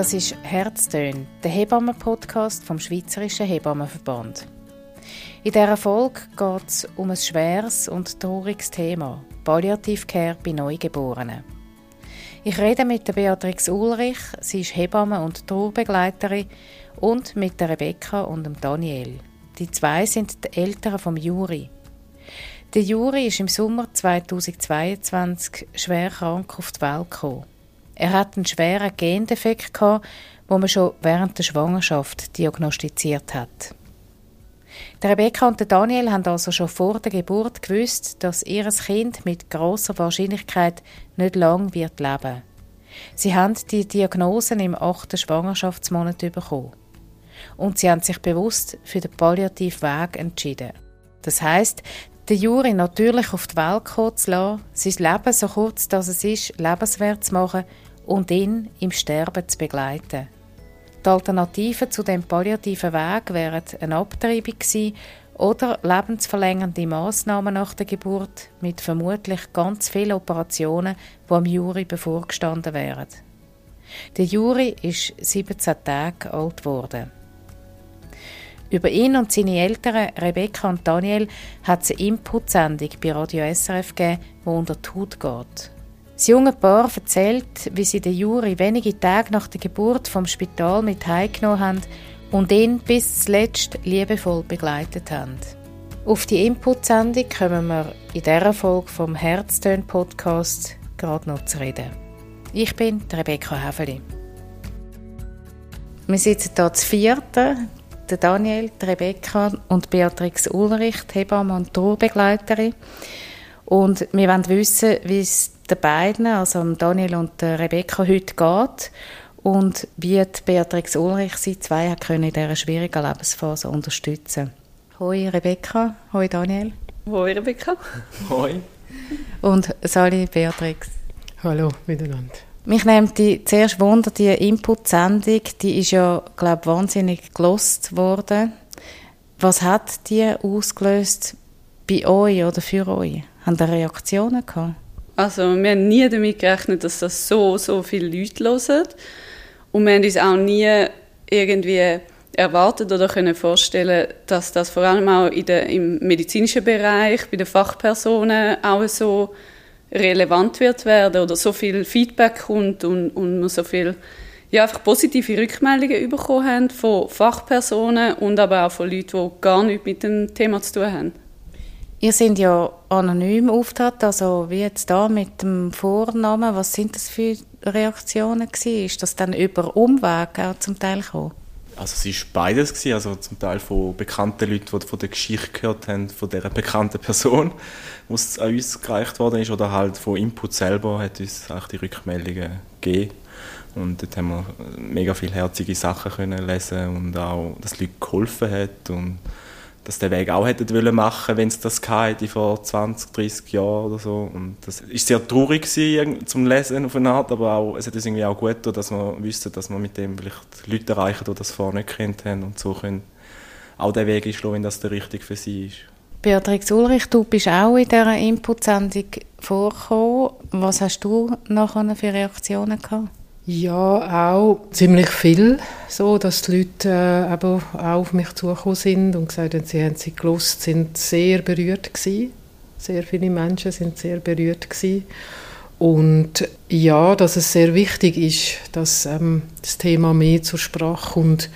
Das ist Herztön, der Hebammen-Podcast vom Schweizerischen Hebammenverband. In dieser Folge geht es um ein schweres und trauriges Thema: Palliativcare bei Neugeborenen. Ich rede mit der Beatrix Ulrich, sie ist Hebamme und Trauerbegleiterin, und mit der Rebecca und dem Daniel. Die zwei sind die Eltern vom Juri. Der Juri ist im Sommer 2022 schwer krank auf die Welt gekommen. Er hat einen schweren Gendefekt gehabt, wo man schon während der Schwangerschaft diagnostiziert hat. Der Rebecca und der Daniel haben also schon vor der Geburt gewusst, dass ihr Kind mit großer Wahrscheinlichkeit nicht lang wird leben. Sie haben die Diagnosen im achten Schwangerschaftsmonat bekommen. Und sie haben sich bewusst für den palliativen Weg entschieden. Das heißt, den Juri natürlich auf die Welt zu lassen, sein Leben so kurz dass es ist, lebenswert zu machen und ihn im Sterben zu begleiten. Die Alternativen zu dem palliativen Weg wären eine Abtreibung gewesen oder lebensverlängernde Massnahmen nach der Geburt mit vermutlich ganz vielen Operationen, die am Juri bevorgestanden wären. Der Juri ist 17 Tage alt geworden. Über ihn und seine Eltern, Rebecca und Daniel, hat es eine Input-Sendung bei Radio SRF gegeben, die unter die Haut geht. Das junge Paar erzählt, wie sie den Juri wenige Tage nach der Geburt vom Spital mit heimgenommen haben und ihn bis zuletzt liebevoll begleitet haben. Auf die Input-Sendung kommen wir in dieser Folge vom Herztön-Podcast gerade noch zu reden. Ich bin Rebecca Häfeli. Wir sitzen hier zu vierten, der Daniel, die Rebecca und Beatrix Ulrich, Hebamme und Trauerbegleiterin. Und wir wollen wissen, wie es den beiden, also Daniel und Rebecca, heute geht und wie die Beatrix Ulrich sie zwei können in dieser schwierigen Lebensphase unterstützen. Hoi Rebecca, hoi Daniel. Hoi Rebecca. Hoi. Und Sali Beatrix. Hallo miteinander. Mich nimmt die zuerst Wunder, die Input-Sendung, die ist ja, glaube wahnsinnig gelost worden. Was hat die ausgelöst bei euch oder für euch? Haben da Reaktionen gehabt? Also wir haben nie damit gerechnet, dass das so, so viele Leute hören. Und wir haben uns auch nie irgendwie erwartet oder können vorstellen, dass das vor allem auch der, im medizinischen Bereich, bei den Fachpersonen auch so relevant wird werden oder so viel Feedback kommt und, und man so viel ja, einfach positive Rückmeldungen bekommen haben von Fachpersonen und aber auch von Leuten, die gar nichts mit dem Thema zu tun haben. Ihr seid ja anonym auftreten, also wie jetzt da mit dem Vornamen, was sind das für Reaktionen gewesen? Ist das dann über Umweg auch zum Teil gekommen? Also es war beides, gewesen, also zum Teil von bekannten Leuten, die von der Geschichte gehört haben, von dieser bekannten Person, was an uns gereicht worden ist, oder halt von Input selber hat uns auch die Rückmeldungen gegeben. Und dort haben wir mega viele herzige Sachen können lesen und auch, dass Leute geholfen hat und dass der Weg auch hätten wollen machen, wenn es das hätte vor 20, 30 Jahren oder so. Und das ist sehr traurig gewesen, zum Lesen auf eine Art, aber auch, es hat uns irgendwie auch gut getan, dass wir wüssten, dass wir mit dem vielleicht Leute erreichen, die das vorher nicht kennt haben und so können auch den Weg einschlagen, wenn das der richtige für sie ist. Beatrix Ulrich, du bist auch in dieser Input-Sendung vorgekommen. Was hast du nachher für Reaktionen gehabt? Ja, auch ziemlich viel, so dass die Leute äh, eben auch auf mich zugekommen sind und gesagt haben, sie haben sie gelost, sind sehr berührt gewesen. Sehr viele Menschen sind sehr berührt gewesen. Und ja, dass es sehr wichtig ist, dass ähm, das Thema mehr zur Sprache kommt,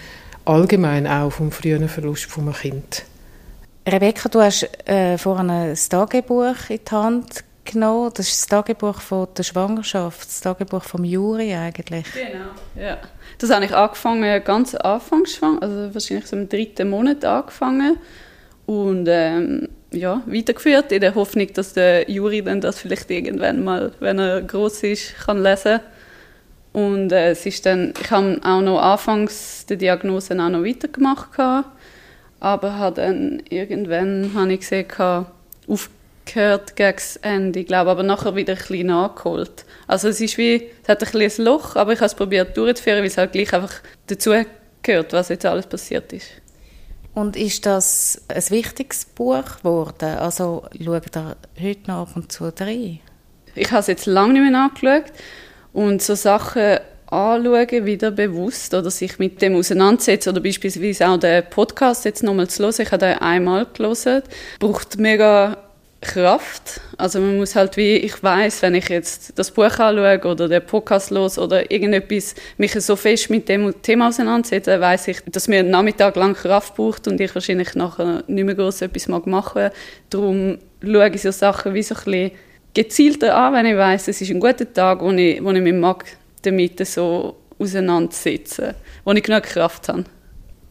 allgemein auch vom frühen Verlust von einem Kind. Rebecca, du hast äh, vorhin ein Tagebuch in die Hand genommen. Das ist das Tagebuch von der Schwangerschaft, das Tagebuch vom Juri eigentlich. Genau, ja. Das habe ich angefangen, ganz anfangs, also wahrscheinlich so im dritten Monat angefangen und ähm, ja, weitergeführt, in der Hoffnung, dass der Juri dann das vielleicht irgendwann mal, wenn er groß ist, kann lesen und äh, es ist dann, ich habe auch noch anfangs die Diagnose auch noch weitergemacht, aber habe dann irgendwann habe ich gesehen, auf gehört gegen das Ende, ich glaube, aber nachher wieder ein bisschen nachgeholt. Also es ist wie, es hat ein bisschen ein Loch, aber ich habe es probiert durchzuführen, weil es halt gleich einfach dazu gehört, was jetzt alles passiert ist. Und ist das ein wichtiges Buch geworden? Also schaut ihr heute noch ab und zu rein? Ich habe es jetzt lange nicht mehr angeschaut und so Sachen anschauen, wieder bewusst, oder sich mit dem auseinandersetzen, oder beispielsweise auch den Podcast jetzt nochmal zu hören. Ich habe den einmal gelesen. Braucht mega Kraft. Also man muss halt wie, ich weiß, wenn ich jetzt das Buch anschaue oder den Podcast los oder irgendetwas, mich so fest mit dem Thema auseinandersetze, weiß ich, dass mir einen Nachmittag lang Kraft braucht und ich wahrscheinlich nachher nicht mehr groß etwas mag machen. Darum schaue ich so Sachen wie so ein bisschen gezielter an, wenn ich weiß, es ist ein guter Tag, wo ich, wo ich mich mag damit so auseinandersetzen, wo ich genug Kraft habe.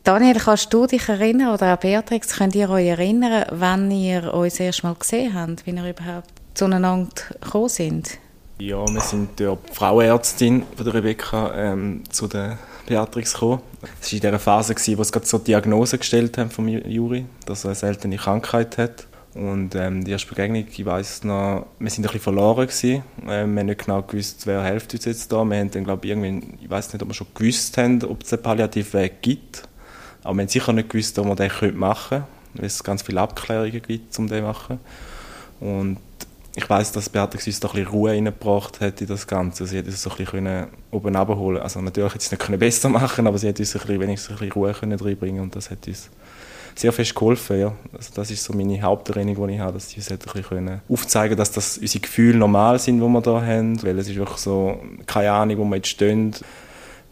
Daniel, kannst du dich erinnern, oder auch Beatrix, könnt ihr euch erinnern, wann ihr uns erst mal gesehen habt, wie ihr überhaupt zueinander gekommen sind? Ja, wir sind durch die Frauenärztin von der Rebecca ähm, zu der Beatrix gekommen. Es war in der Phase, wo sie gerade so die Diagnose gestellt haben von Juri, dass er eine seltene Krankheit hat. Und ähm, die erste Begegnung, ich weiss noch, wir sind ein bisschen verloren gewesen. Ähm, wir haben nicht genau gewusst, wer hilft uns jetzt da. Wir haben dann, glaube ich, irgendwie, ich weiß nicht, ob wir schon gewusst haben, ob es einen Palliativweg gibt. Aber wir haben sicher nicht gewusst, ob wir den machen können, weil es ganz viele Abklärungen gibt, um den zu machen. Und ich weiß, dass Beatrix uns da ein bisschen Ruhe reingebracht hat in das Ganze. Sie hat uns so ein bisschen oben abholen Also natürlich hätte sie es nicht besser machen aber sie hat uns ein bisschen, wenigstens ein bisschen Ruhe können reinbringen und das hat uns sehr fest geholfen. Ja. Also das ist so meine Haupterinnerung, die ich habe, dass sie uns ein bisschen aufzeigen dass das unsere Gefühle normal sind, die wir da haben. Weil es ist wirklich so, keine Ahnung, wo wir jetzt stehen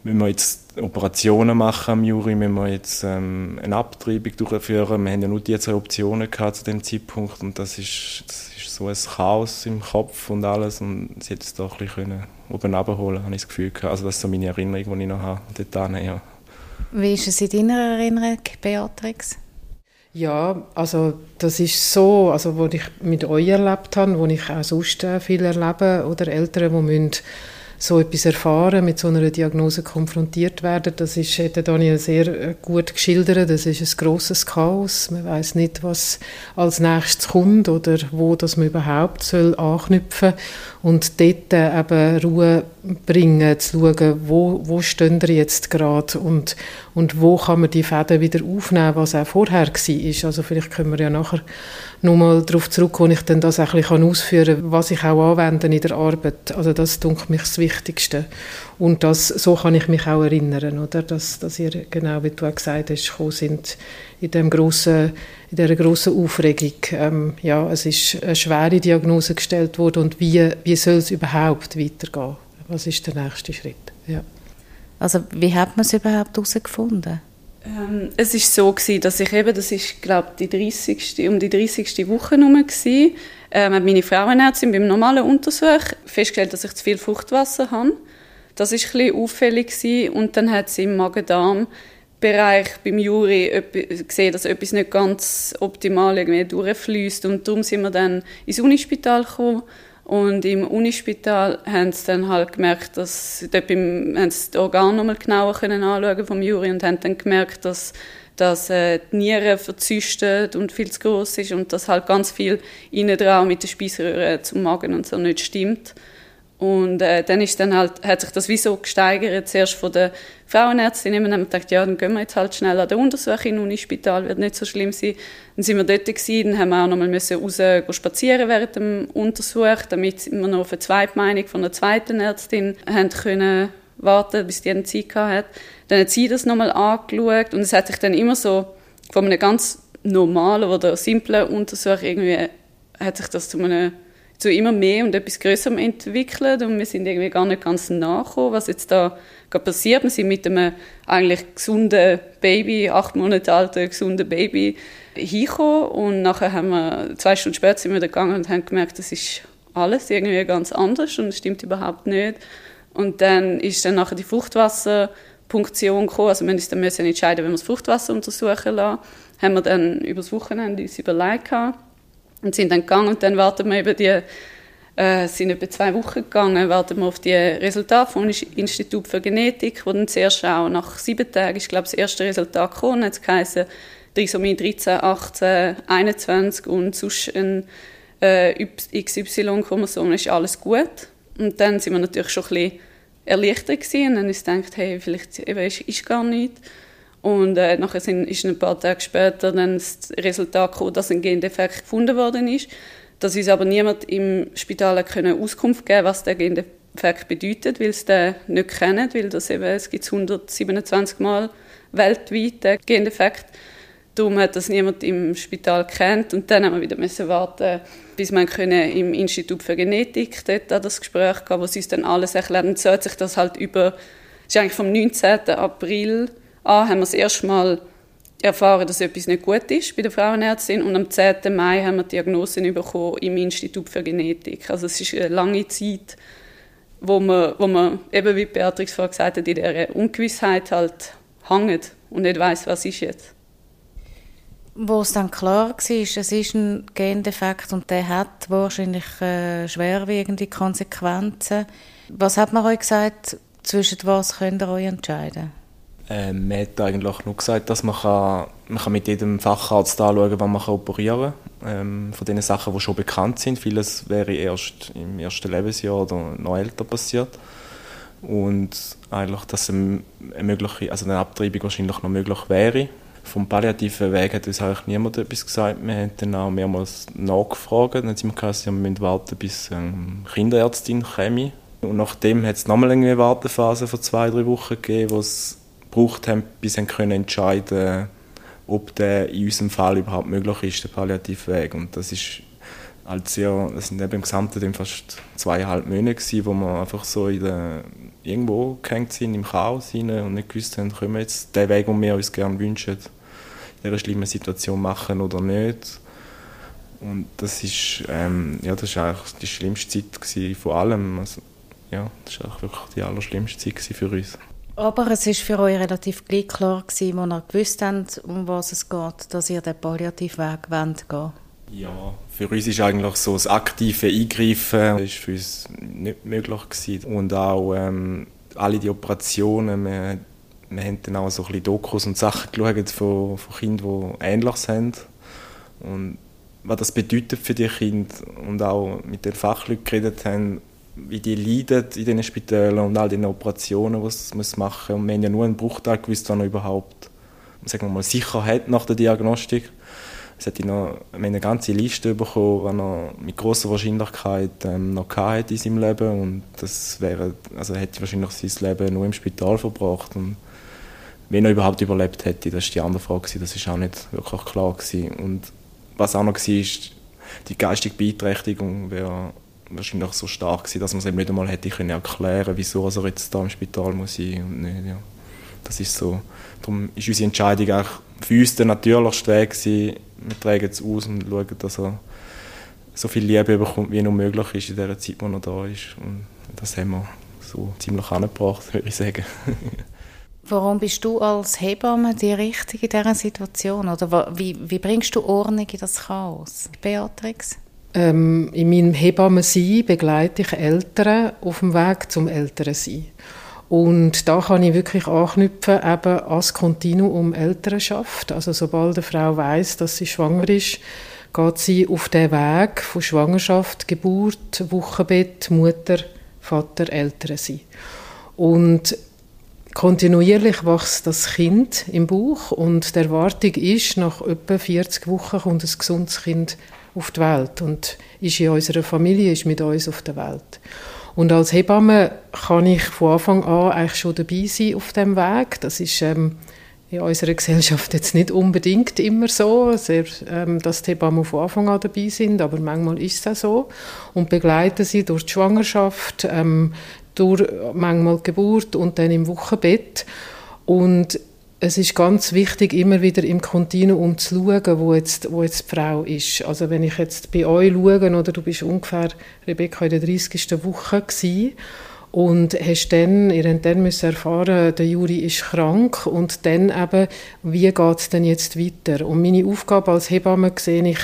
wenn wir jetzt Operationen machen am Juri, wenn wir jetzt ähm, eine Abtreibung durchführen, wir haben ja nur die zwei Optionen gehabt zu dem Zeitpunkt und das ist, das ist so ein Chaos im Kopf und alles und sie hätte es da ein bisschen oben abholen habe ich das Gefühl gehabt. Also das ist so meine Erinnerung, die ich noch habe, dort ja. Wie ist es in deiner Erinnerung, Beatrix? Ja, also das ist so, also was ich mit euch erlebt habe, wo ich auch sonst äh, viel erlebe, oder Eltern, die müssen so etwas erfahren, mit so einer Diagnose konfrontiert werden. Das ist, hat Daniel sehr äh, gut geschildert. Das ist ein grosses Chaos. Man weiß nicht, was als nächstes kommt oder wo das man überhaupt soll anknüpfen und dort äh, eben Ruhe bringen, zu schauen, wo, wo stehen wir jetzt gerade und, und wo kann man die Fäden wieder aufnehmen, was auch vorher war. Also vielleicht können wir ja nachher nochmal darauf zurückkommen, ich dann das auch ein bisschen ausführen kann, was ich auch anwende in der Arbeit. Also das ist mich das Wichtigste. Und das, so kann ich mich auch erinnern, oder? Dass, dass ihr, genau wie du auch gesagt hast, gekommen sind in, dem grossen, in dieser grossen Aufregung. Ähm, ja, es ist eine schwere Diagnose gestellt worden und wie, wie soll es überhaupt weitergehen? Was ist der nächste Schritt? Ja. Also wie hat man es überhaupt herausgefunden? Ähm, es ist so gewesen, dass ich eben, das ist glaube die 30. um die 30. Woche herum gewesen, ähm, hat meine Frauenärztin beim normalen Untersuch festgestellt, dass ich zu viel Fruchtwasser habe. Das ist ein auffällig gewesen. und dann hat sie im Magen-Darm-Bereich beim Juri gesehen, dass etwas nicht ganz optimal irgendwie durchfließt und darum sind wir dann ins Unispital gekommen und im Unispital haben sie dann halt gemerkt, dass dort beim, haben sie das Organ nochmal genauer können anschauen vom Juri und haben dann gemerkt, dass dass äh, die Niere verzüstet und viel zu groß ist und dass halt ganz viel innen dran mit der Speiseröhre zum Magen und so nicht stimmt. Und äh, dann ist dann halt, hat sich das wie so gesteigert, zuerst von der Frauenärztin, haben wir gedacht, ja, dann gehen wir jetzt halt schnell an den Untersuch in Unispital, wird nicht so schlimm sein. Dann sind wir dort gewesen, dann haben wir auch noch mal müssen raus spazieren während dem Untersuch, damit wir noch auf eine zweite Meinung von einer zweiten Ärztin haben können warten, bis die eine Zeit hatte. Dann hat sie das nochmal angeschaut und es hat sich dann immer so von einem ganz normalen oder simplen Untersuch irgendwie hat sich das zu einem zu immer mehr und etwas Größerem entwickelt und wir sind irgendwie gar nicht ganz nachgekommen, was jetzt da gerade passiert. Wir sind mit einem eigentlich gesunden Baby, acht Monate alten gesunden Baby hingekommen und nachher haben wir, zwei Stunden später sind wir gegangen und haben gemerkt, das ist alles irgendwie ganz anders und es stimmt überhaupt nicht. Und dann ist dann nachher die Fruchtwasserpunktion gekommen, also wir mussten dann entscheiden, wenn wir das Fruchtwasser untersuchen lassen, haben wir dann über das Wochenende uns überlegt gehabt und sind dann gegangen und dann warten wir eben die, äh, sind etwa zwei Wochen gegangen, warten wir auf die Resultate vom Institut für Genetik, wo dann zuerst auch nach sieben Tagen, ich glaube, das erste Resultat gekommen, hat es geheißen, Trisomie 13, 18, 21 und sonst ein äh, XY-Chromosom ist alles gut. Und dann sind wir natürlich schon ein bisschen erleichtert gewesen und dann ist gedacht, hey, vielleicht eben ist, ist gar nichts. Und äh, nachher sind, ist ein paar Tage später dann das Resultat gekommen, dass ein Gendefekt gefunden worden ist. Dass uns aber niemand im Spital können Auskunft geben was der Gendefekt bedeutet, weil sie den nicht kennen, weil das eben, es gibt 127 Mal weltweit den Gendefekt. Darum hat das niemand im Spital kennt und dann haben wir wieder müssen warten, bis man können im Institut für Genetik dort das Gespräch gehen, wo sie uns dann alles erklären. Und so hat sich das halt über, es ist eigentlich vom 19. April an, haben wir das erste Mal erfahren, dass etwas nicht gut ist bei der Frauenärztin und am 10. Mai haben wir Diagnosen bekommen im Institut für Genetik. Also es ist eine lange Zeit, wo man, wo man eben wie Beatrix vorher gesagt hat, in dieser Ungewissheit halt hängt und nicht weiß, was ist jetzt. Wo es dann klar war, es ist ein Gendefekt und der hat wahrscheinlich äh, schwerwiegende Konsequenzen. Was hat man euch gesagt, zwischen was könnt ihr euch entscheiden? Ähm, man hat eigentlich nur gesagt, dass man, kann, man kann mit jedem Facharzt anschauen wann man kann operieren kann. Ähm, von den Sachen, die schon bekannt sind. Vieles wäre erst im ersten Lebensjahr oder noch älter passiert. Und eigentlich, dass eine, mögliche, also eine Abtreibung wahrscheinlich noch möglich wäre. Vom palliativen Weg hat uns eigentlich niemand etwas gesagt. Wir haben dann auch mehrmals nachgefragt. Dann haben wir gesagt, wir müssen warten, bis eine Kinderärztin käme. Und nachdem hat es nochmal eine Wartephase von zwei, drei Wochen gegeben, wo es gebraucht haben, bis sie können entscheiden ob der in unserem Fall überhaupt möglich ist, der palliative Weg. Und das ist halt sehr, das sind eben im Gesamten fast zweieinhalb Monate gewesen, wo wir einfach so in der, irgendwo gehängt sind, im Chaos rein und nicht gewusst haben, können wir jetzt den Weg, den wir uns gerne wünschen, in dieser schlimmen Situation machen oder nicht. Und das ist, ähm, ja, das ist eigentlich die schlimmste Zeit von allem. Also, ja, das war wirklich die allerschlimmste Zeit für uns. Aber es ist für euch relativ gleich klar gewesen, als ihr gewusst habt, um was es geht, dass ihr den Palliativweg wollt gehen Ja, für uns ist eigentlich so das aktive Eingreifen ist für uns nicht möglich gewesen. Und auch ähm, alle die Operationen, wir, wir haben dann auch so ein bisschen Dokus und Sachen geschaut von, von Kindern, die Ähnliches haben. Und was das bedeutet für die Kinder und auch mit den Fachleuten geredet haben, wie die leiden in diesen Spitälern und all den Operationen, die sie machen Und wir haben ja nur einen Bruchteil gewusst, was noch überhaupt sagen wir mal, Sicherheit nach der Diagnostik. Es hat noch eine ganze Liste bekommen, die er mit großer Wahrscheinlichkeit ähm, noch hatte in seinem Leben und das wäre, also hätte wahrscheinlich sein Leben nur im Spital verbracht und wenn er überhaupt überlebt hätte, das ist die andere Frage das ist auch nicht wirklich klar gewesen. und was auch noch war, ist die geistige Beeinträchtigung wäre wahrscheinlich so stark gewesen, dass man es eben nicht einmal hätte können erklären wieso er jetzt da im Spital muss sein und nicht, ja. Das ist so. Darum ist unsere Entscheidung auch für uns der natürlichste Weg gewesen. Wir tragen es aus und schauen, dass er so viel Liebe bekommt, wie nur möglich ist in der Zeit, wo er da ist. Und das haben wir so ziemlich angebracht, würde ich sagen. Warum bist du als Hebamme die Richtige in dieser Situation? Oder wie, wie bringst du Ordnung in das Chaos? Beatrix? Ähm, in meinem Hebammensein begleite ich Eltern auf dem Weg zum Elternsein. Und da kann ich wirklich anknüpfen eben das Kontinuum Elternschaft. Also sobald eine Frau weiß, dass sie schwanger ist, geht sie auf den Weg von Schwangerschaft, Geburt, Wochenbett, Mutter, Vater, Elternsein. Und kontinuierlich wächst das Kind im Bauch und die Erwartung ist, nach etwa 40 Wochen kommt ein gesundes Kind auf die Welt und ist in unserer Familie, ist mit uns auf der Welt. Und als Hebamme kann ich von Anfang an eigentlich schon dabei sein auf dem Weg. Das ist ähm, in unserer Gesellschaft jetzt nicht unbedingt immer so, sehr, ähm, dass die Hebammen von Anfang an dabei sind, aber manchmal ist es auch so. Und begleiten sie durch die Schwangerschaft, ähm, durch manchmal die Geburt und dann im Wochenbett. Und es ist ganz wichtig, immer wieder im Kontinuum zu schauen, wo jetzt, wo jetzt die Frau ist. Also wenn ich jetzt bei euch schaue, oder du bist ungefähr, Rebecca, in der 30. Woche gewesen, und hast dann, ihr habt dann müssen erfahren, der Juri ist krank und dann eben, wie geht es denn jetzt weiter? Und meine Aufgabe als Hebamme sehe ich,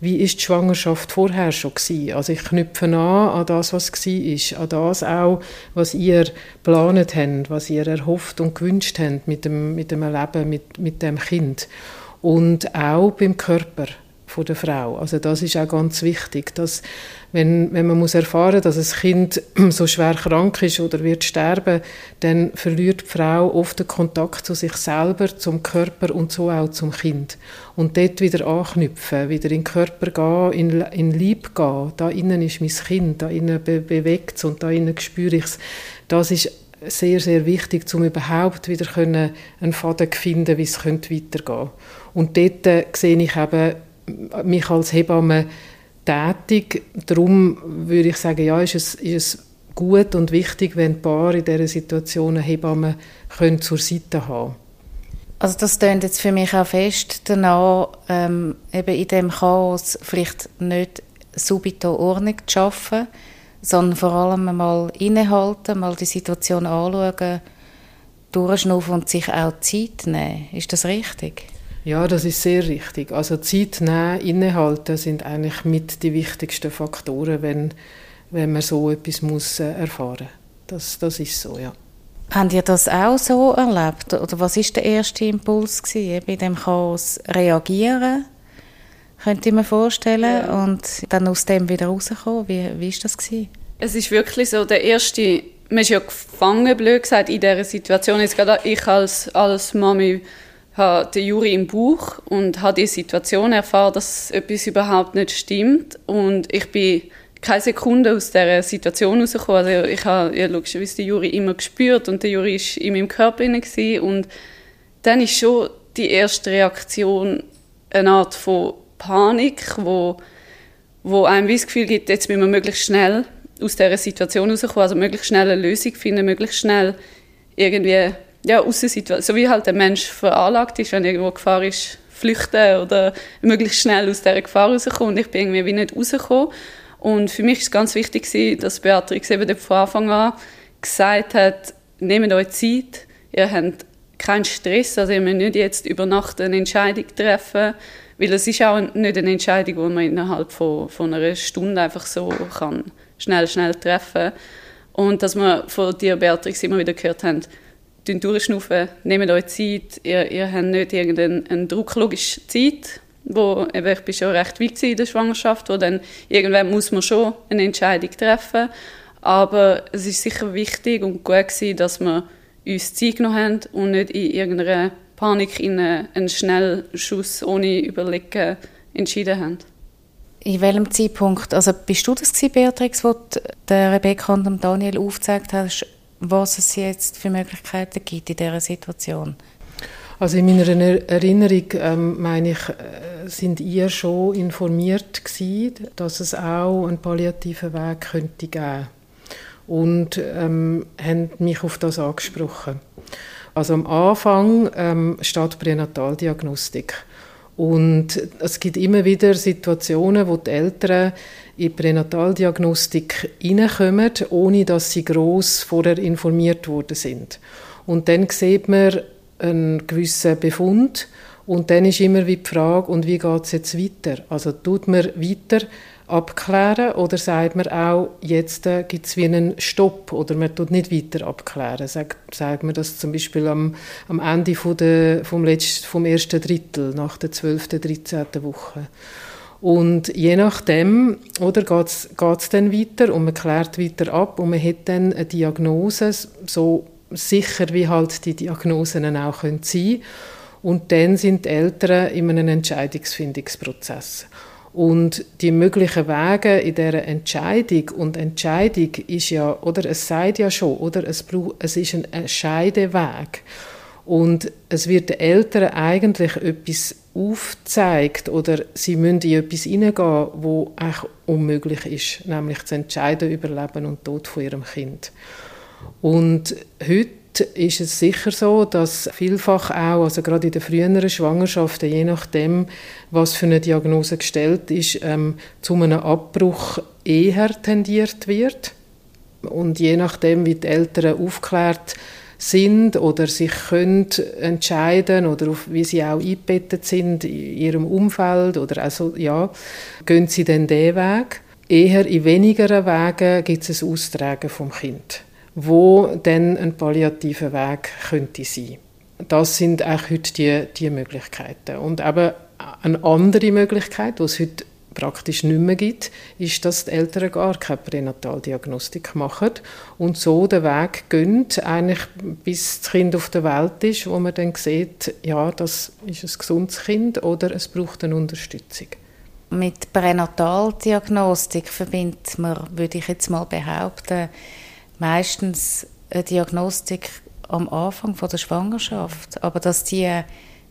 wie ist die Schwangerschaft vorher schon gewesen? Also ich knüpfe an an das, was war, an das auch, was ihr geplant habt, was ihr erhofft und gewünscht habt mit dem, mit dem Leben, mit, mit dem Kind. Und auch beim Körper von der Frau. Also das ist auch ganz wichtig, dass wenn, wenn man muss erfahren, dass ein Kind so schwer krank ist oder wird sterben, dann verliert die Frau oft den Kontakt zu sich selber, zum Körper und so auch zum Kind. Und dort wieder anknüpfen, wieder in den Körper gehen, in, in Lieb gehen. Da innen ist mein Kind, da innen be bewegt es und da innen spüre ich es. Das ist sehr, sehr wichtig, um überhaupt wieder einen Faden zu finden, wie es weitergehen könnte. Und dort äh, sehe ich eben mich als Hebamme tätig. Darum würde ich sagen, ja, ist es, ist es gut und wichtig, wenn Paar in dieser Situation eine Hebamme können zur Seite haben Also das klingt jetzt für mich auch fest danach, ähm, eben in dem Chaos vielleicht nicht subito Ordnung zu schaffen, sondern vor allem mal innehalten, mal die Situation anschauen, durchschnaufen und sich auch Zeit nehmen. Ist das richtig? Ja, das ist sehr richtig. Also Zeit nehmen, innehalten sind eigentlich mit die wichtigsten Faktoren, wenn, wenn man so etwas muss äh, erfahren. Das, das ist so, ja. Habt ihr das auch so erlebt? Oder was ist der erste Impuls gewesen, bei dem Chaos reagieren? Könnte ich mir vorstellen ja. und dann aus dem wieder rauskommen. Wie, wie ist das gewesen? Es ist wirklich so der erste. Man ist ja gefangen, blöd gesagt, in dieser Situation. Jetzt gerade ich als, als Mami habe den Juri im Buch und habe die Situation erfahren, dass etwas überhaupt nicht stimmt. Und ich bin keine Sekunde aus dieser Situation rausgekommen. Also ich habe ja, logischerweise den Juri immer gespürt und der Juri war in meinem Körper inne und dann ist schon die erste Reaktion eine Art von Panik, wo, wo einem das Gefühl gibt, jetzt müssen wir möglichst schnell aus dieser Situation rauskommen, also möglichst schnell eine Lösung finden, möglichst schnell irgendwie ja, aus der Situation, so wie halt der Mensch veranlagt ist, wenn irgendwo Gefahr ist, flüchten oder möglichst schnell aus dieser Gefahr rauskommen. Und ich bin irgendwie wie nicht rausgekommen. Und für mich ist es ganz wichtig, dass Beatrix eben von Anfang an gesagt hat, nehmt euch Zeit, ihr habt keinen Stress, also ihr müsst nicht jetzt über Nacht eine Entscheidung treffen, weil es ist auch nicht eine Entscheidung, die man innerhalb von, von einer Stunde einfach so kann schnell, schnell treffen Und dass wir von dir, Beatrix, immer wieder gehört haben, durchschnaufen, nehmt euch Zeit, ihr, ihr habt nicht irgendeinen Druck, logisch Zeit, wo, eben, ich bin schon recht weit in der Schwangerschaft, wo dann irgendwann muss man schon eine Entscheidung treffen, aber es ist sicher wichtig und gut gewesen, dass wir uns Zeit genommen haben und nicht in irgendeiner Panik in einen Schnellschuss ohne Überlegen entschieden haben. In welchem Zeitpunkt, also bist du das gewesen, Beatrix, wo der Rebecca und Daniel aufgezeigt hast, was es jetzt für Möglichkeiten gibt in dieser Situation? Also in meiner Erinnerung ähm, meine ich, äh, sind ihr schon informiert gewesen, dass es auch einen palliativen Weg könnte geben und ähm, haben mich auf das angesprochen. Also am Anfang ähm, steht Pränataldiagnostik. Und es gibt immer wieder Situationen, wo die Eltern in die Pränataldiagnostik hineinkommen, ohne dass sie gross vorher informiert worden sind. Und dann sieht man einen gewissen Befund und dann ist immer wie die Frage, und wie geht es jetzt weiter? Also tut man weiter abklären oder sagt man auch, jetzt äh, gibt es wie einen Stopp oder man tut nicht weiter abklären? Sagt, sagt man das zum Beispiel am, am Ende von der, vom, letzten, vom ersten Drittel, nach der 12., 13. Woche? Und je nachdem, oder, geht es dann weiter und man klärt weiter ab und man hat dann eine Diagnose, so sicher wie halt die Diagnosen auch sein können. Und dann sind die Eltern in einem Entscheidungsfindungsprozess. Und die möglichen Wege in dieser Entscheidung, und Entscheidung ist ja, oder es sagt ja schon, oder es, es ist ein Scheideweg. Und es wird den Eltern eigentlich etwas aufgezeigt oder sie müssen in etwas hineingehen, wo eigentlich unmöglich ist, nämlich zu entscheiden über Leben und Tod von ihrem Kind. Und heute ist es sicher so, dass vielfach auch, also gerade in den früheren Schwangerschaften, je nachdem, was für eine Diagnose gestellt ist, ähm, zu einem Abbruch eher tendiert wird. Und je nachdem, wie die Eltern aufklärt sind oder sich können entscheiden oder auf, wie sie auch eingebettet sind in ihrem Umfeld oder also ja, gehen sie dann den Weg. Eher in wenigeren Wegen gibt es ein Austragen vom Kind wo dann ein palliativer Weg könnte sein. Das sind auch heute die, die Möglichkeiten. Und aber eine andere Möglichkeit, die es heute praktisch nicht mehr gibt, ist, dass die Eltern gar keine Pränataldiagnostik machen und so den Weg gehen, eigentlich bis das Kind auf der Welt ist, wo man dann sieht, ja, das ist ein gesundes Kind oder es braucht eine Unterstützung. Mit Pränataldiagnostik verbindet man, würde ich jetzt mal behaupten, meistens eine Diagnostik am Anfang von der Schwangerschaft, aber dass die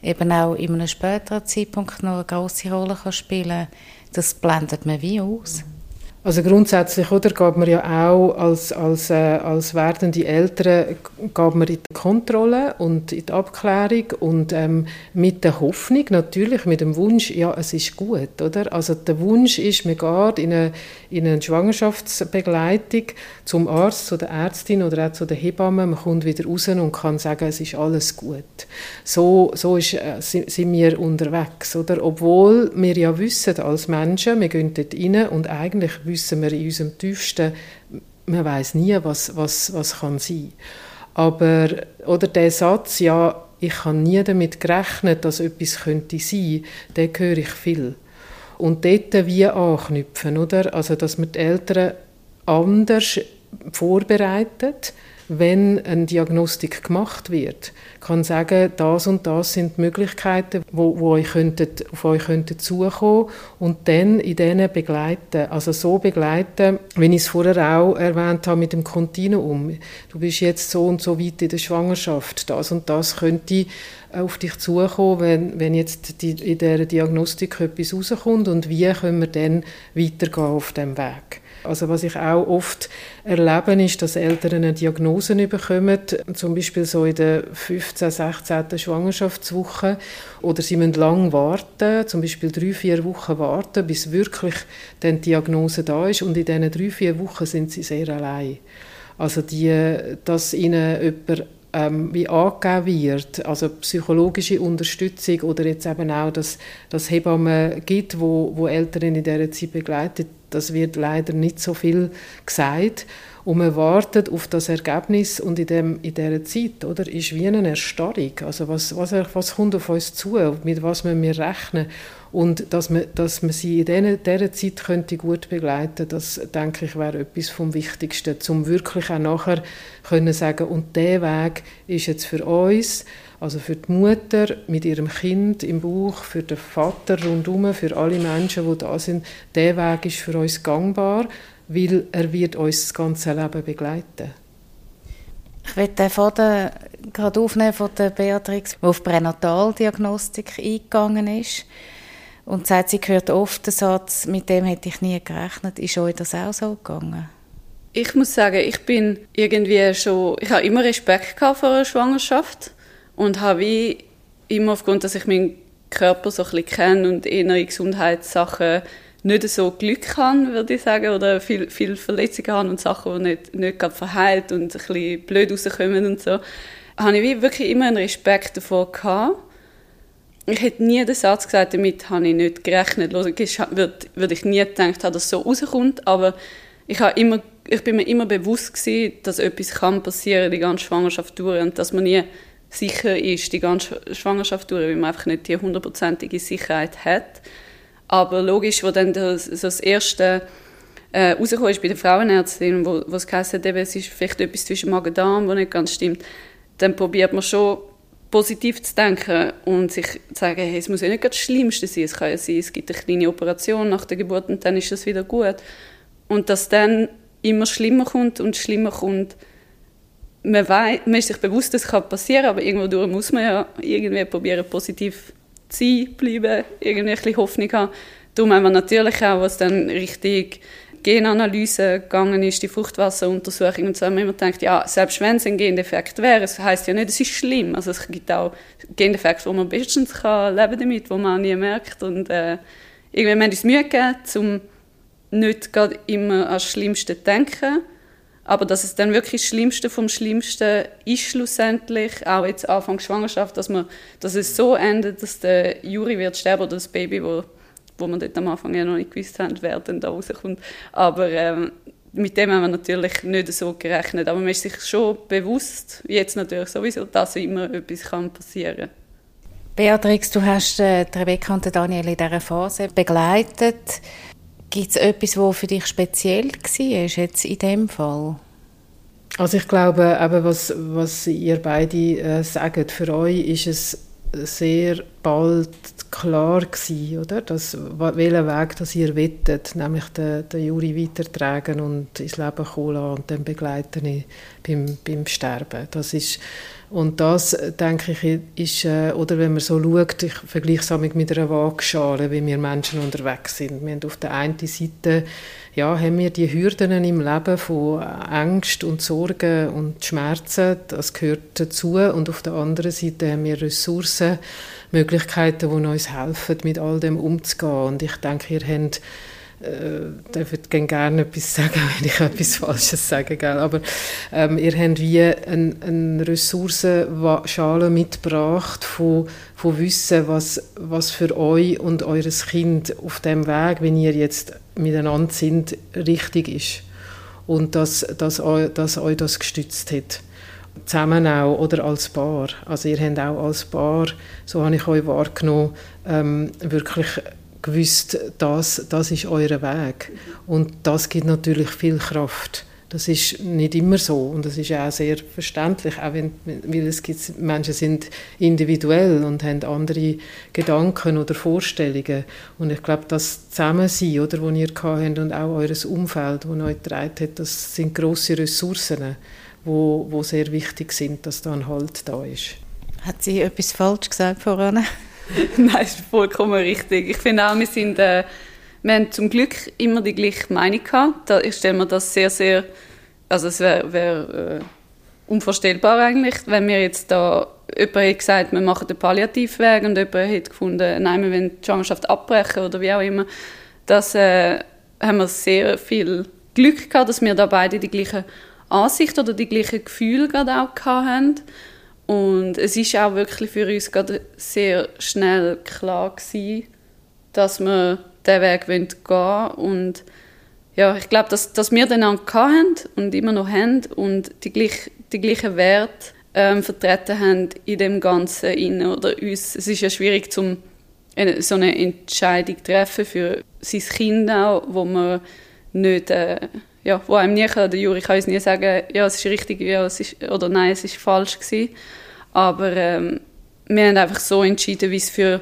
eben auch in einem späteren Zeitpunkt noch eine große Rolle kann spielen das blendet man wie aus. Also grundsätzlich oder, geht man ja auch als, als, äh, als werdende Eltern geht man in die Kontrolle und in die Abklärung und ähm, mit der Hoffnung, natürlich mit dem Wunsch, ja, es ist gut, oder? Also der Wunsch ist, man geht in eine, in eine Schwangerschaftsbegleitung zum Arzt, zu der Ärztin oder auch zu der Hebamme, man kommt wieder raus und kann sagen, es ist alles gut. So, so ist, äh, sind wir unterwegs, oder? Obwohl wir ja wissen als Menschen, wir gehen dort rein und eigentlich wissen wir in unserem tiefsten, man weiß nie, was, was, was kann sein. Aber, oder der Satz, ja, ich habe nie damit gerechnet, dass etwas könnte sein, den höre ich viel. Und dort wie anknüpfen, oder? Also, dass man die Eltern anders vorbereitet, wenn eine Diagnostik gemacht wird, kann sagen, das und das sind die Möglichkeiten, wo, wo euch könntet, auf euch könnten zukommen und dann in denen begleiten. Also so begleiten, wie ich es vorher auch erwähnt habe mit dem Kontinuum. Du bist jetzt so und so weit in der Schwangerschaft. Das und das könnte auf dich zukommen, wenn, wenn jetzt die, in der Diagnostik etwas rauskommt und wie können wir dann weitergehen auf dem Weg. Also was ich auch oft erlebe, ist, dass Eltern eine Diagnose bekommen, zum Beispiel so in der 15., 16. Schwangerschaftswoche oder sie müssen lang warten, zum Beispiel drei, vier Wochen warten, bis wirklich dann die Diagnose da ist und in diesen drei, vier Wochen sind sie sehr allein. Also die, dass ihnen jemand ähm, wie angegeben wird, also psychologische Unterstützung oder jetzt eben auch, dass es Hebammen gibt, wo, wo Eltern in dieser Zeit begleitet, das wird leider nicht so viel gesagt. Und man wartet auf das Ergebnis und in, dem, in dieser Zeit oder, ist wie eine Erstarrung. Also was, was, was kommt auf uns zu, mit was müssen wir rechnen? Und dass man, dass man sie in dieser, dieser Zeit könnte gut begleiten das denke ich, wäre etwas vom Wichtigsten, um wirklich auch nachher können sagen, und der Weg ist jetzt für uns, also für die Mutter mit ihrem Kind im Bauch, für den Vater rundherum, für alle Menschen, die da sind, der Weg ist für uns gangbar, weil er wird uns das ganze Leben begleiten. Ich will den Faden gerade aufnehmen von der Beatrix, die auf Pränataldiagnostik eingegangen ist und sagt, sie hört oft den Satz, mit dem hätte ich nie gerechnet. Ist euch das auch so gegangen? Ich muss sagen, ich bin irgendwie schon, ich habe immer Respekt vor einer Schwangerschaft und habe wie immer aufgrund, dass ich meinen Körper so ein kenne und innere Gesundheitssachen nicht so Glück habe, würde ich sagen, oder viel, viel Verletzungen habe und Sachen, die nicht, nicht gerade verheilt und ein bisschen blöd rauskommen und so, habe ich wie wirklich immer einen Respekt davor gehabt. Ich hätte nie den Satz gesagt, damit habe ich nicht gerechnet. Logisch würde, würde ich nie gedacht haben, dass es so rauskommt, aber ich, habe immer, ich bin mir immer bewusst gewesen, dass etwas kann passieren die ganze Schwangerschaft durch und dass man nie sicher ist, die ganze Schwangerschaft durch, weil man einfach nicht die hundertprozentige Sicherheit hat. Aber logisch, wo dann das, so das erste äh, ist bei der Frauenärztin, wo, wo es hat, es ist vielleicht etwas zwischen Magen-Darm, was nicht ganz stimmt, dann probiert man schon positiv zu denken und sich zu sagen, hey, es muss ja nicht das Schlimmste sein, es kann ja sein, es gibt eine kleine Operation nach der Geburt und dann ist es wieder gut. Und dass dann immer schlimmer kommt und schlimmer kommt, man, weiß, man ist sich bewusst, dass es passieren kann, aber irgendwo muss man ja irgendwie probieren, positiv zu sein, bleiben, irgendwie ein bisschen Hoffnung haben. Darum haben wir natürlich auch, was dann richtig Genanalyse gegangen ist, die Fruchtwasseruntersuchung und so, haben wir immer gedacht, ja, selbst wenn es ein Gendefekt wäre, es heisst ja nicht, es ist schlimm. Also es gibt auch Gendefekte, wo man bestens kann leben damit, wo man nie merkt und äh, irgendwie haben uns Mühe gegeben, um nicht gerade immer an das Schlimmste zu denken, aber dass es dann wirklich das Schlimmste vom Schlimmsten ist schlussendlich, auch jetzt Anfang Schwangerschaft, dass, man, dass es so endet, dass der Juri wird sterben oder das Baby, wo, wo man dort am Anfang ja noch nicht gewusst haben, wer dann da rauskommt. Aber ähm, mit dem haben wir natürlich nicht so gerechnet. Aber man ist sich schon bewusst, jetzt natürlich sowieso, dass immer etwas kann passieren kann. Beatrix, du hast äh, Rebecca und Daniel in dieser Phase begleitet. Gibt es etwas, was für dich speziell war jetzt in dem Fall? Also ich glaube, eben, was, was ihr beide äh, sagt, für euch ist es sehr bald klar gewesen, oder? Dass, welchen Weg das ihr wettet, nämlich den, den Juri weitertragen und ins Leben kommen und dann begleiten beim, beim Sterben. Das ist und das, denke ich, ist, äh, oder wenn man so schaut, ich vergleiche es mit einer Waagschale, wie wir Menschen unterwegs sind. Wir haben auf der einen Seite, ja, haben wir die Hürden im Leben von Angst und Sorgen und Schmerzen, das gehört dazu. Und auf der anderen Seite haben wir Ressourcen, Möglichkeiten, die uns helfen, mit all dem umzugehen. Und ich denke, ihr habt äh, dürft gerne etwas sagen, wenn ich etwas Falsches sage. Gell? Aber ähm, ihr habt wie eine, eine Ressourcenschale mitgebracht von, von Wissen, was, was für euch und eures Kind auf dem Weg, wenn ihr jetzt miteinander sind, richtig ist. Und dass, dass, dass euch das gestützt hat. Zusammen auch oder als Paar. Also ihr habt auch als Paar, so habe ich euch wahrgenommen, ähm, wirklich gewusst, das, das ist euer Weg. Und das gibt natürlich viel Kraft. Das ist nicht immer so und das ist auch sehr verständlich, auch wenn, weil es gibt, Menschen sind individuell und haben andere Gedanken oder Vorstellungen und ich glaube, das Zusammensein, oder, wo ihr habt und auch eures Umfeld, das euch getragen hat, das sind grosse Ressourcen, wo, wo sehr wichtig sind, dass da ein Halt da ist. Hat sie etwas falsch gesagt vorhin? Nein, ist vollkommen richtig. Ich finde auch, wir sind, äh, wir haben zum Glück immer die gleiche Meinung gehabt. Da, ich stelle mir das sehr, sehr, also es wäre wär, äh, unvorstellbar eigentlich, wenn wir jetzt da, jemand hätte gesagt, wir machen den Palliativweg und jemand hätte gefunden, nein, wir wollen die Schwangerschaft abbrechen oder wie auch immer. Das äh, haben wir sehr viel Glück gehabt, dass wir da beide die gleiche Ansicht oder die gleichen Gefühle gerade auch hatten. Und es ist auch wirklich für uns gerade sehr schnell klar gewesen, dass wir diesen Weg gehen wollen. Und ja, ich glaube, dass, dass wir den haben und immer noch haben und die, gleich, die gleichen Werte ähm, vertreten haben in dem Ganzen in oder uns. Es ist ja schwierig, zum so eine Entscheidung zu treffen für sein Kind auch, wo man nicht, äh, ja, wo einem nie kann, der Juri kann uns nie sagen, ja, es ist richtig, ja, es ist, oder nein, es ist falsch gewesen. Aber ähm, wir haben einfach so entschieden, wie es für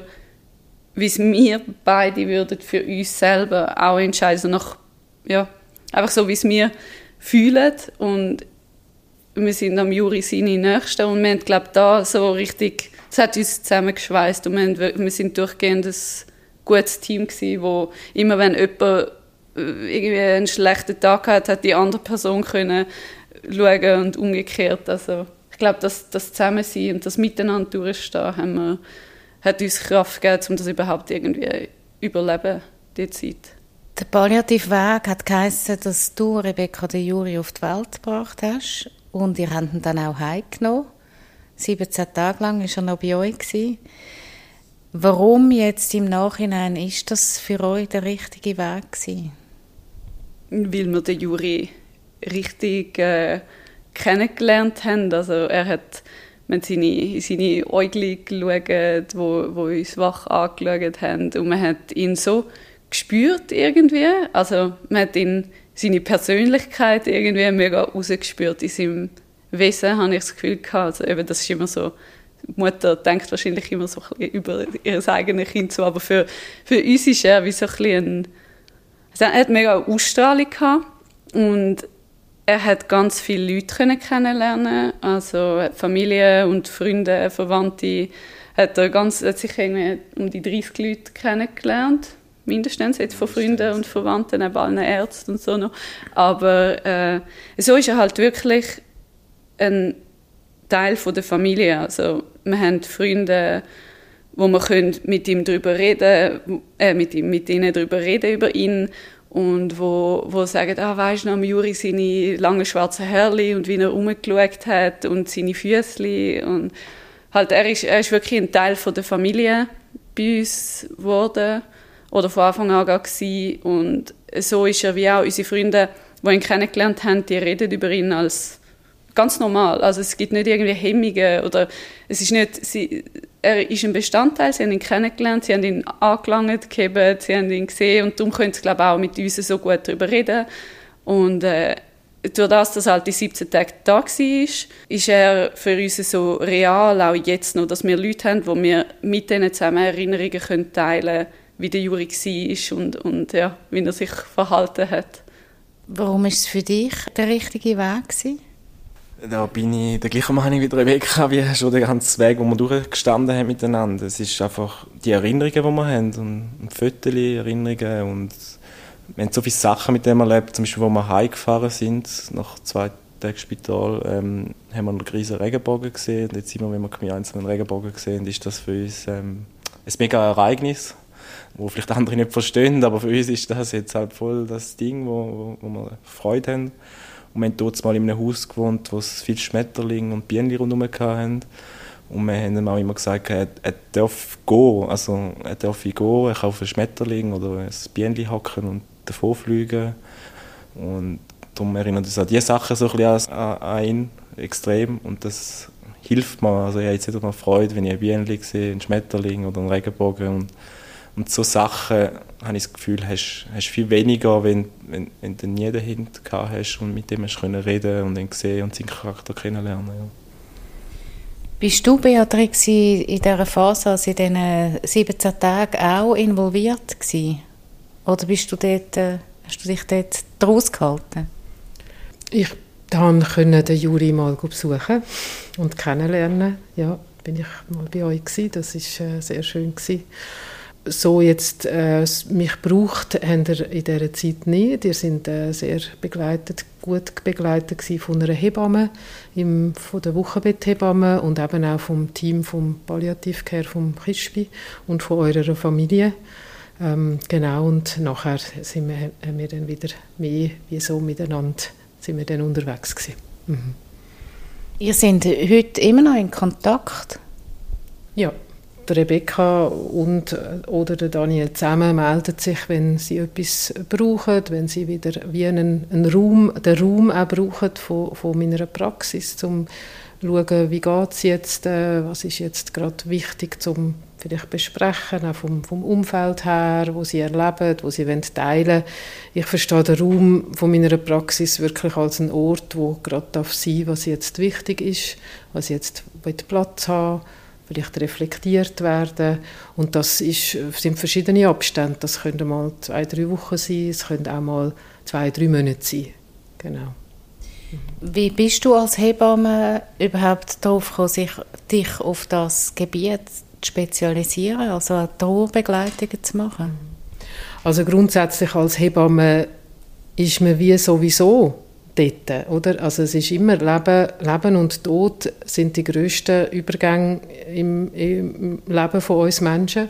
wie es wir beide würden für uns selber auch entscheiden, also nach, ja, einfach so, wie es wir fühlen. Und wir sind am Juri seine Nächsten. Und wir haben, glaube da so richtig, es hat uns zusammengeschweißt. Und wir, haben, wir sind durchgehend ein gutes Team gewesen, wo immer wenn jemand irgendwie einen schlechten Tag hat, hat die andere Person können schauen und umgekehrt, also glaube, das, das Zusammensein und das Miteinander durchstehen haben wir, hat uns Kraft gegeben, um das überhaupt irgendwie überleben, die Zeit. Der Palliativweg hat geheißen, dass du Rebecca den Juri auf die Welt gebracht hast und ihr habt ihn dann auch heimgenommen. 17 Tage lang war er noch bei euch. Gewesen. Warum jetzt im Nachhinein ist das für euch der richtige Weg gewesen? Weil wir den Juri richtig äh, kennengelernt haben. Also er hat man seine, seine Äugel geschaut, wo, wo uns wach angeschaut haben und man hat ihn so gespürt irgendwie. Also man hat ihn, seine Persönlichkeit irgendwie mega rausgespürt in seinem Wesen, habe ich das Gefühl gehabt. Also eben, das ist immer so, Mutter denkt wahrscheinlich immer so über ihr eigenes Kind so, aber für, für uns ist er wie so ein er hat mega Ausstrahlung gehabt und er hat ganz viele Leute kennenlernen also Familie und Freunde, Verwandte, hat er ganz, hat sich um die 30 Leute kennengelernt, mindestens jetzt von Freunden und Verwandten, neben allen Ärzten und so noch. Aber äh, so ist er halt wirklich ein Teil von der Familie. Also wir haben Freunde, wo wir mit ihm darüber reden, äh, mit, ihm, mit ihnen darüber reden über ihn und wo, wo sagen, ah, weisst du noch, Juri seine langen schwarzen Hörli und wie er rumgeschaut hat und seine Füßli und halt, er ist, er ist wirklich ein Teil von der Familie bei uns geworden oder von Anfang an gewesen. und so ist er wie auch unsere Freunde, die ihn kennengelernt haben, die reden über ihn als ganz normal, also es gibt nicht irgendwie Hemmungen oder es ist nicht, sie, er ist ein Bestandteil, sie haben ihn kennengelernt, sie haben ihn angelangt, gegeben, sie haben ihn gesehen und darum können sie, glaube auch mit uns so gut darüber reden. Und äh, durch das, dass halt die 17 Tage da war, ist er für uns so real, auch jetzt noch, dass wir Leute haben, wo wir mit denen zusammen Erinnerungen können teilen können, wie der Juri war und, und ja, wie er sich verhalten hat. Warum war es für dich der richtige Weg? Gewesen? Da bin ich der gleichen Meinung wie Rebecca, wie schon den ganzen Weg, wo wir durchgestanden haben miteinander. Es ist einfach die Erinnerungen, die wir haben und Fotos, Erinnerungen und wir haben so viele Sachen mit dem erlebt, zum Beispiel, wo wir heimgefahren sind, nach zwei Tagen Spital, ähm, haben wir einen riesen Regenbogen gesehen und jetzt immer, wenn wir gemeinsam einen Regenbogen sehen, ist das für uns ähm, ein mega Ereignis, wo vielleicht andere nicht verstehen, aber für uns ist das jetzt halt voll das Ding, wo, wo, wo wir Freude haben. Und wir haben dort mal in einem Haus gewohnt, wo es viele Schmetterlinge und Bienen rundherum hatten. Und wir haben ihm auch immer gesagt, er, er darf gehen, also er darf gehen, er kann auf einen Schmetterling oder ein Bienenli hacken und davon fliegen. Und darum erinnert uns an diese Sachen so ein bisschen an ihn, extrem. Und das hilft mir. Also ich habe jetzt mal Freude, wenn ich ein Bienenli sehe, einen Schmetterling oder einen Regenbogen. Und und so Sachen, habe ich das Gefühl, hast du viel weniger, wenn, wenn, wenn du nie dahinter hast und mit dem hast können reden und ihn sehen und seinen Charakter kennenlernen. Ja. Bist du, Beatrix, in dieser Phase, also in diesen 17 Tagen, auch involviert gewesen? Oder bist du dort, äh, hast du dich dort draus gehalten? Ich konnte den Juri mal besuchen und kennenlernen. Ja, bin ich mal bei euch gewesen. Das war äh, sehr schön. Gewesen so jetzt äh, mich braucht, haben ihr in dieser Zeit nicht. Ihr sind äh, sehr begleitet, gut begleitet von einer Hebamme, im, von der Wochenbetthebamme und eben auch vom Team vom Palliativcare vom Kispi und von eurer Familie. Ähm, genau, und nachher sind wir, haben wir dann wieder mehr wie so miteinander sind wir dann unterwegs gewesen. Mhm. Ihr seid heute immer noch in Kontakt? Ja. Rebecca und äh, oder der Daniel zusammen melden sich, wenn sie etwas brauchen, wenn sie wieder wie einen, einen Raum, den Raum auch brauchen von, von meiner Praxis, um zu schauen, wie geht es jetzt, äh, was ist jetzt gerade wichtig zum vielleicht besprechen, auch vom, vom Umfeld her, wo sie erleben, wo sie wollen teilen. Ich verstehe den Raum von meiner Praxis wirklich als einen Ort, wo gerade darf sein, was jetzt wichtig ist, was jetzt Platz haben vielleicht reflektiert werden. Und das ist, sind verschiedene Abstände. Das können mal zwei, drei Wochen sein, es können auch mal zwei, drei Monate sein. Genau. Wie bist du als Hebamme überhaupt darauf gekommen, sich, dich auf das Gebiet zu spezialisieren, also Trauerbegleitungen zu machen? Also grundsätzlich als Hebamme ist man wie sowieso dort, oder? Also es ist immer Leben, Leben und Tod sind die grössten Übergänge im, im Leben von uns Menschen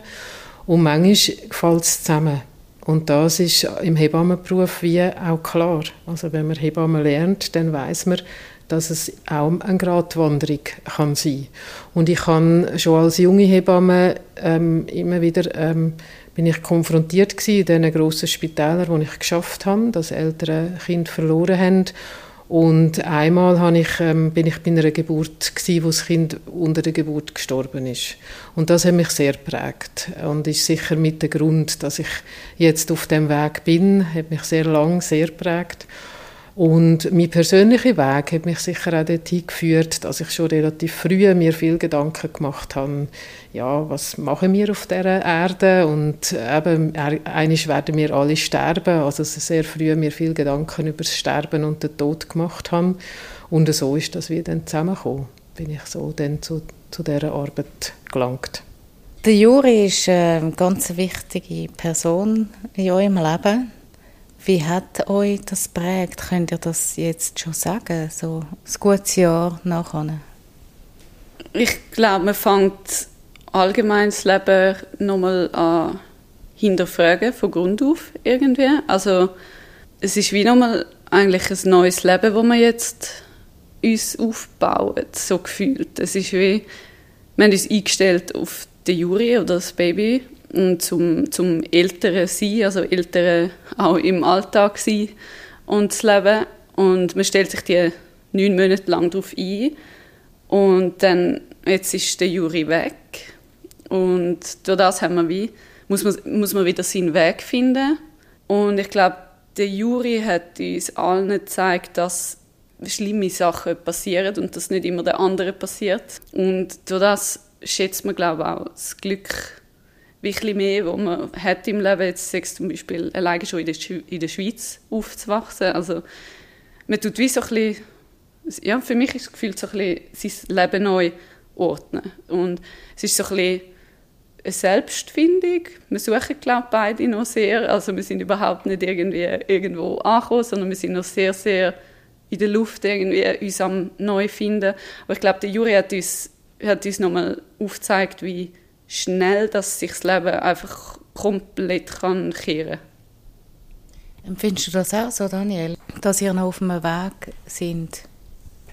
und manchmal fällt es zusammen. Und das ist im Hebammenberuf wie auch klar. Also wenn man Hebamme lernt, dann weiß man, dass es auch eine Gratwanderung kann sein. Und ich kann schon als junge Hebamme ähm, immer wieder ähm, bin ich konfrontiert in diesen grossen Spitälern, wo ich geschafft habe, dass ältere Kinder verloren haben. Und einmal habe ich, ähm, bin ich bei einer Geburt gewesen, wo das Kind unter der Geburt gestorben ist. Und das hat mich sehr prägt und ist sicher mit der Grund, dass ich jetzt auf dem Weg bin, hat mich sehr lang sehr prägt. Und mein persönlicher Weg hat mich sicher auch dorthin geführt, dass ich schon relativ früh mir viel Gedanken gemacht habe, ja, was machen wir auf dieser Erde und eben, eines werden wir alle sterben, also sehr früh mir viel Gedanken über das Sterben und den Tod gemacht habe und so ist das wie dann zusammengekommen, bin ich so dann zu, zu dieser Arbeit gelangt. Der Juri ist eine ganz wichtige Person in eurem Leben. Wie hat euch das prägt? Könnt ihr das jetzt schon sagen, so ein gutes Jahr nachher? Ich glaube, man fängt allgemein das Leben nochmal an hinterfragen, von Grund auf irgendwie. Also es ist wie nochmal eigentlich ein neues Leben, das wir jetzt uns aufbauen, so gefühlt. Es ist wie, wir haben uns eingestellt auf den Juri oder das Baby zum, zum älteren sein, also ältere auch im Alltag sein und das Leben. Und man stellt sich die neun Monate lang darauf ein. Und dann, jetzt ist der Juri weg Und durch das haben wir wie, muss, man, muss man wieder seinen Weg finden. Und ich glaube, der Juri hat uns allen gezeigt, dass schlimme Sachen passieren und dass nicht immer der andere passiert. Und durch das schätzt man, glaube ich, auch das Glück wirklich mehr, wo man hat im Leben. Jetzt sechs zum Beispiel alleine schon in der, in der Schweiz aufzuwachsen. Also man tut wie so ein bisschen, ja, für mich ist das Gefühl so ein bisschen sein Leben neu ordnen. Und es ist so ein bisschen eine Selbstfindung. Wir suchen, glaube ich, beide noch sehr. Also wir sind überhaupt nicht irgendwie irgendwo angekommen, sondern wir sind noch sehr, sehr in der Luft irgendwie uns am neu finden. Aber ich glaube, der Juri hat uns, hat uns nochmal aufgezeigt, wie schnell dass sich das Leben einfach komplett kann kehren Empfindest du das auch so, Daniel, dass ihr noch auf einem Weg sind?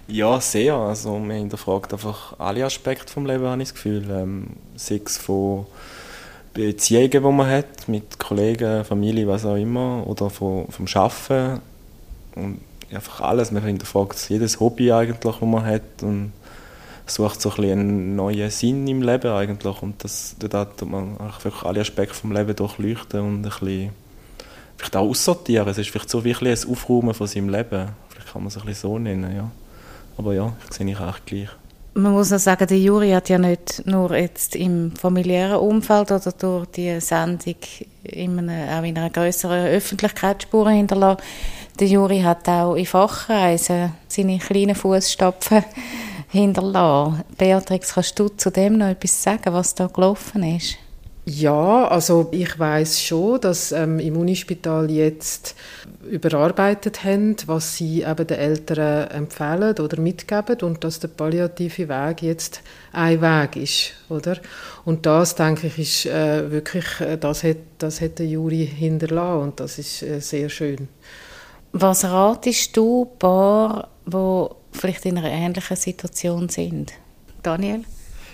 Ja, sehr. Also man hinterfragt einfach alle Aspekte vom Leben, habe ich das Gefühl. Ähm, sei es von Beziehungen, die man hat, mit Kollegen, Familie, was auch immer, oder von, vom Arbeiten. Und einfach alles. Man hinterfragt jedes Hobby eigentlich, das man hat und sucht so ein einen neuen Sinn im Leben eigentlich. Und das, da tut man einfach alle Aspekte vom Leben durchleuchten und ein bisschen vielleicht auch aussortieren. Es ist vielleicht so wirklich ein Aufräumen von seinem Leben. Vielleicht kann man es ein bisschen so nennen, ja. Aber ja, ich sehe ich auch gleich. Man muss auch sagen, der Juri hat ja nicht nur jetzt im familiären Umfeld oder durch die Sendung in einer, auch in einer größeren Öffentlichkeit Spuren hinterlassen. Der Juri hat auch in Fachreisen seine kleinen Fußstapfen hinterlassen. Beatrix, kannst du zu dem noch etwas sagen, was da gelaufen ist? Ja, also ich weiß schon, dass ähm, im Unispital jetzt überarbeitet haben, was sie eben den Eltern empfehlen oder mitgeben und dass der palliative Weg jetzt ein Weg ist, oder? Und das denke ich ist äh, wirklich, äh, das hat, das hat der Juri hinterlassen und das ist äh, sehr schön. Was ratest du Paar, die vielleicht in einer ähnlichen Situation sind? Daniel?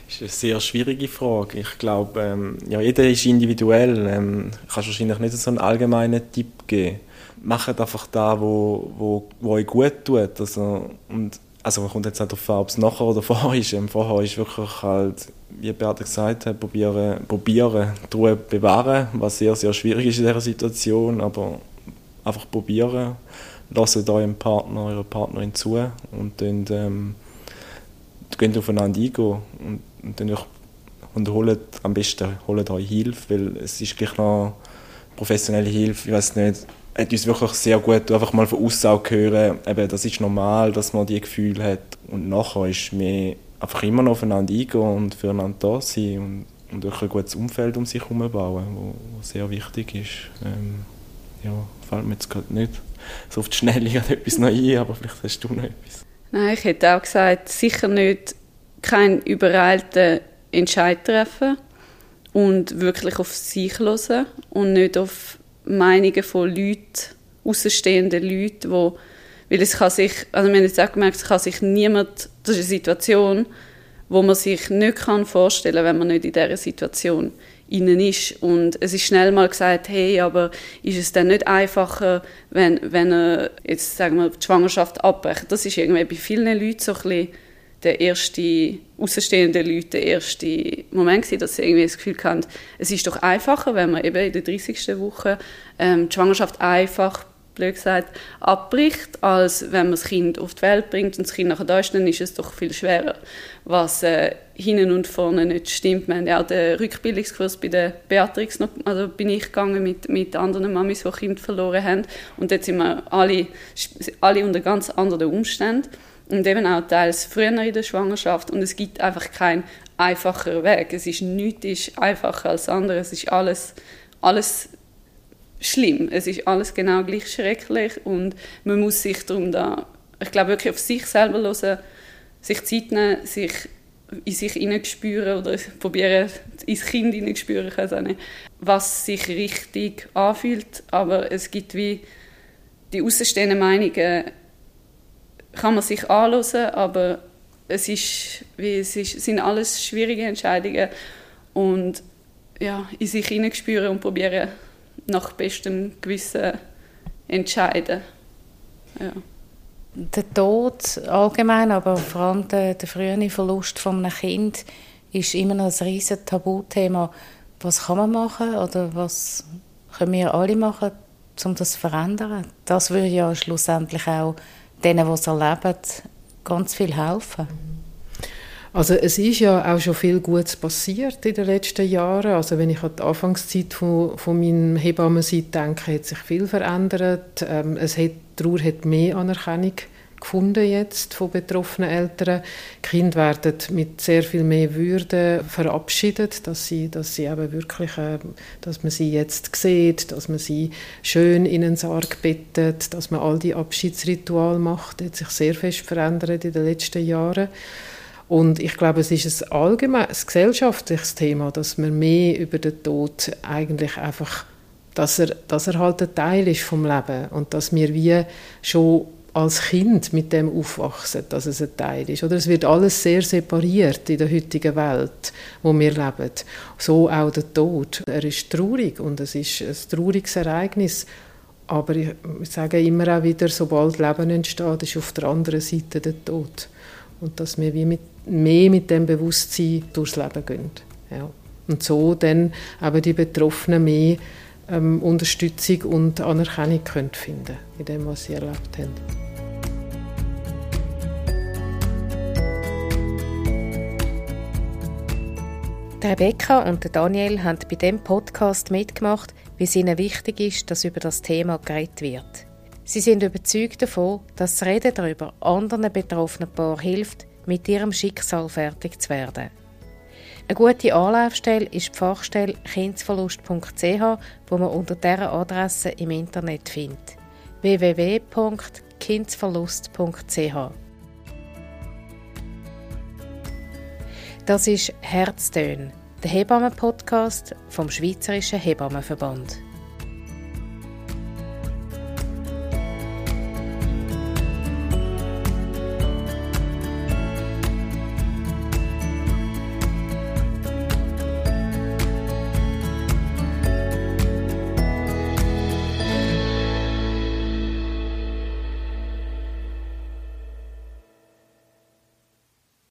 Das ist eine sehr schwierige Frage. Ich glaube, ähm, ja, jeder ist individuell. Ähm, kannst wahrscheinlich nicht so einen allgemeinen Tipp geben. Macht einfach da, wo, wo, wo euch gut tut. Also, und, also man kommt jetzt nicht darauf an, ob es nachher oder vorher ist. Ähm, vorher ist wirklich halt, wie Beate gesagt hat, probieren, probieren, die Ruhe bewahren, was sehr, sehr schwierig ist in dieser Situation, aber einfach probieren. Lasst eurem Partner, eurer Partnerin zu und dann ähm, geht aufeinander eingehen. Und und dann und holt am besten holt euch Hilfe, weil es ist gleich noch professionelle Hilfe, ich weiß nicht, hat uns wirklich sehr gut einfach mal von außen hören, eben, das ist normal, dass man die Gefühle hat und nachher ist mir einfach immer noch aufeinander eingehen und füreinander da sein und, und auch ein gutes Umfeld um sich herum bauen, wo sehr wichtig ist. Ähm, ja, fällt mir jetzt gerade nicht so auf die Schnelle etwas noch ein, aber vielleicht hast du noch etwas. Nein, ich hätte auch gesagt, sicher nicht keinen übereilten Entscheid treffen und wirklich auf sich hören und nicht auf Meinungen von Leuten, außenstehenden Leuten, wo, weil es kann sich, also wir haben jetzt auch gemerkt, es kann sich niemand, das ist eine Situation, wo man sich nicht vorstellen kann, wenn man nicht in dieser Situation innen ist. Und es ist schnell mal gesagt, hey, aber ist es dann nicht einfacher, wenn, wenn er jetzt, sagen wir, die Schwangerschaft abbrecht? Das ist irgendwie bei vielen Leuten so ein bisschen der erste, außenstehenden Leute, der erste Moment gewesen, dass sie irgendwie das Gefühl hatten, es ist doch einfacher, wenn man eben in der 30. Woche ähm, die Schwangerschaft einfach, blöd gesagt, abbricht, als wenn man das Kind auf die Welt bringt und das Kind nachher da ist, dann ist es doch viel schwerer, was äh, hinten und vorne nicht stimmt. Wir haben ja auch den Rückbildungskurs bei der Beatrix noch, also bin ich gegangen mit, mit anderen Mamis, die Kind verloren haben und dort sind wir alle, alle unter ganz anderen Umständen und eben auch teils früher in der Schwangerschaft und es gibt einfach keinen einfacheren Weg. Es ist nichts ist einfacher als anderes. Es ist alles, alles schlimm. Es ist alles genau gleich schrecklich und man muss sich darum da, ich glaube wirklich auf sich selber hören, sich Zeit nehmen, sich in sich hineinspüren oder probieren ins Kind hineinspüren, was sich richtig anfühlt. Aber es gibt wie die außenstehenden Meinungen kann man sich anhören, aber es, ist, wie, es ist, sind alles schwierige Entscheidungen und ja, in sich hineinspüren und probieren nach bestem Gewissen entscheiden. Ja. Der Tod allgemein, aber vor allem der, der frühe Verlust von einem Kind ist immer noch ein riesiges Tabuthema. Was kann man machen oder was können wir alle machen, um das zu verändern? Das würde ja schlussendlich auch denen, die es erleben, ganz viel helfen. Also es ist ja auch schon viel Gutes passiert in den letzten Jahren. Also wenn ich an die Anfangszeit von, von meinem Hebammensein denke, hat sich viel verändert. Ähm, es hat, die Trauer hat mehr Anerkennung gefunden jetzt von betroffenen Eltern. Die Kinder werden mit sehr viel mehr Würde verabschiedet, dass sie, dass sie eben wirklich, äh, dass man sie jetzt sieht, dass man sie schön in einen Sarg bettet, dass man all die Abschiedsrituale macht. Das hat sich sehr fest verändert in den letzten Jahren. Und ich glaube, es ist ein allgemeines gesellschaftliches Thema, dass man mehr über den Tod eigentlich einfach, dass er, dass er halt ein Teil ist vom Leben und dass wir wie schon als Kind mit dem aufwachsen, dass es ein Teil ist. Oder es wird alles sehr separiert in der heutigen Welt, wo wir leben. So auch der Tod. Er ist traurig und es ist ein trauriges Ereignis. Aber ich sage immer auch wieder, sobald Leben entsteht, ist auf der anderen Seite der Tod. Und dass wir wie mit, mehr mit dem Bewusstsein durchs Leben gehen. Ja. Und so dann eben die Betroffenen mehr ähm, Unterstützung und Anerkennung können finden in dem, was sie erlebt haben. Rebecca und Daniel haben bei dem Podcast mitgemacht, wie es ihnen wichtig ist, dass über das Thema geredet wird. Sie sind überzeugt davon, dass das Reden darüber anderen betroffenen Paaren hilft, mit ihrem Schicksal fertig zu werden. Eine gute Anlaufstelle ist die Fachstelle kindsverlust.ch, wo man unter dieser Adresse im Internet findet. www.kindsverlust.ch Das ist Herztön, der Hebammen-Podcast vom Schweizerischen Hebammenverband.